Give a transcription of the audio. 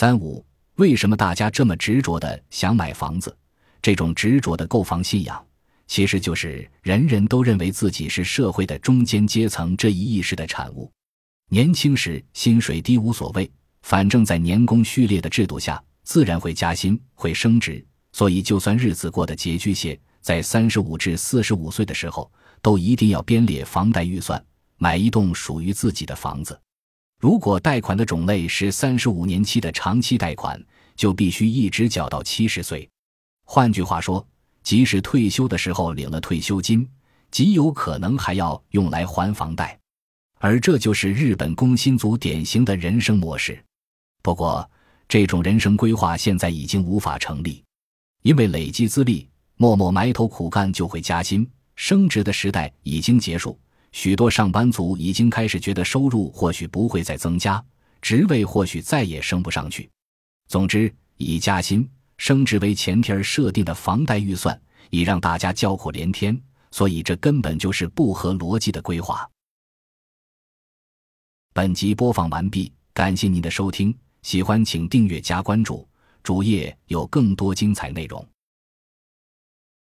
三五，为什么大家这么执着的想买房子？这种执着的购房信仰，其实就是人人都认为自己是社会的中间阶层这一意识的产物。年轻时薪水低无所谓，反正在年功序列的制度下，自然会加薪、会升职，所以就算日子过得拮据些，在三十五至四十五岁的时候，都一定要编列房贷预算，买一栋属于自己的房子。如果贷款的种类是三十五年期的长期贷款，就必须一直缴到七十岁。换句话说，即使退休的时候领了退休金，极有可能还要用来还房贷。而这就是日本工薪族典型的人生模式。不过，这种人生规划现在已经无法成立，因为累积资历、默默埋头苦干就会加薪升职的时代已经结束。许多上班族已经开始觉得收入或许不会再增加，职位或许再也升不上去。总之，以加薪升职为前提而设定的房贷预算，已让大家叫苦连天。所以，这根本就是不合逻辑的规划。本集播放完毕，感谢您的收听，喜欢请订阅加关注，主页有更多精彩内容。